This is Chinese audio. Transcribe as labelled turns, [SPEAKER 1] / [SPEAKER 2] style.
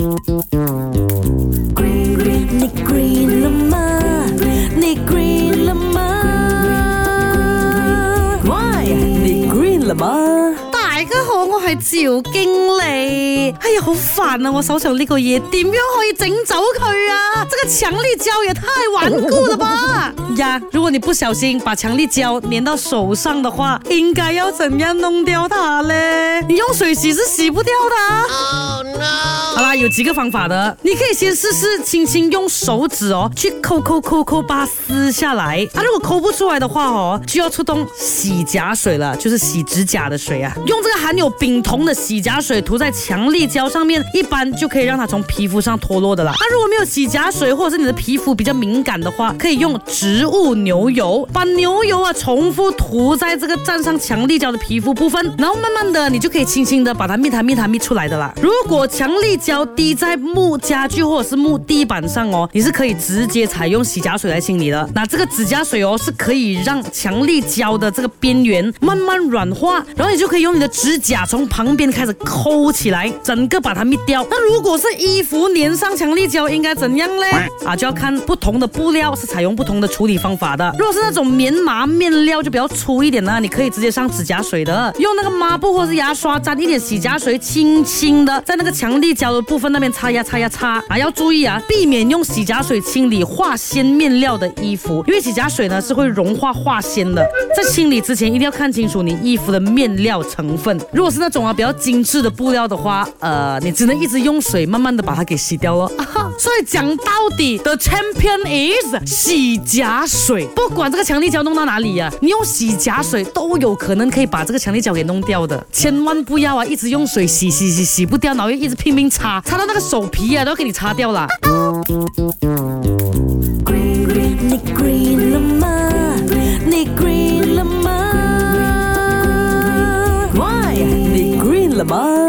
[SPEAKER 1] 你你你
[SPEAKER 2] 大家好，我系赵经理。哎呀，好烦啊！我手上呢个嘢，点样可以整走佢啊？这个强力胶也太顽固了吧！呀，如果你不小心把强力胶粘到手上的话，应该要怎样弄掉它咧？你用水洗是洗不掉的。几个方法的，你可以先试试，轻轻用手指哦，去抠抠抠抠，把它撕下来。啊，如果抠不出来的话哦，就要出动洗甲水了，就是洗指甲的水啊。用这个含有丙酮的洗甲水涂在强力胶上面，一般就可以让它从皮肤上脱落的啦。啊，如果没有洗甲水，或者是你的皮肤比较敏感的话，可以用植物牛油，把牛油啊重复涂在这个沾上强力胶的皮肤部分，然后慢慢的，你就可以轻轻的把它密它密它密出来的啦。如果强力胶滴在木家具或者是木地板上哦，你是可以直接采用洗甲水来清理的。那这个指甲水哦，是可以让强力胶的这个边缘慢慢软化，然后你就可以用你的指甲从旁边开始抠起来，整个把它灭掉。那如果是衣服粘上强力胶，应该怎样嘞？啊，就要看不同的布料是采用不同的处理方法的。如果是那种棉麻面料就比较粗一点呢，你可以直接上指甲水的，用那个抹布或者是牙刷沾一点洗甲水，轻轻的在那个强力胶的部分。那边擦呀擦呀擦啊！要注意啊，避免用洗甲水清理化纤面料的衣服，因为洗甲水呢是会融化化纤的。在清理之前一定要看清楚你衣服的面料成分。如果是那种啊比较精致的布料的话，呃，你只能一直用水慢慢的把它给洗掉了。所以讲到底，The champion is 洗甲水。不管这个强力胶弄到哪里呀，你用洗甲水都有可能可以把这个强力胶给弄掉的。千万不要啊，一直用水洗洗洗洗不掉，然后又一直拼命擦。擦到那个手皮啊，都要给你擦掉了。
[SPEAKER 1] 你你你 green 了吗？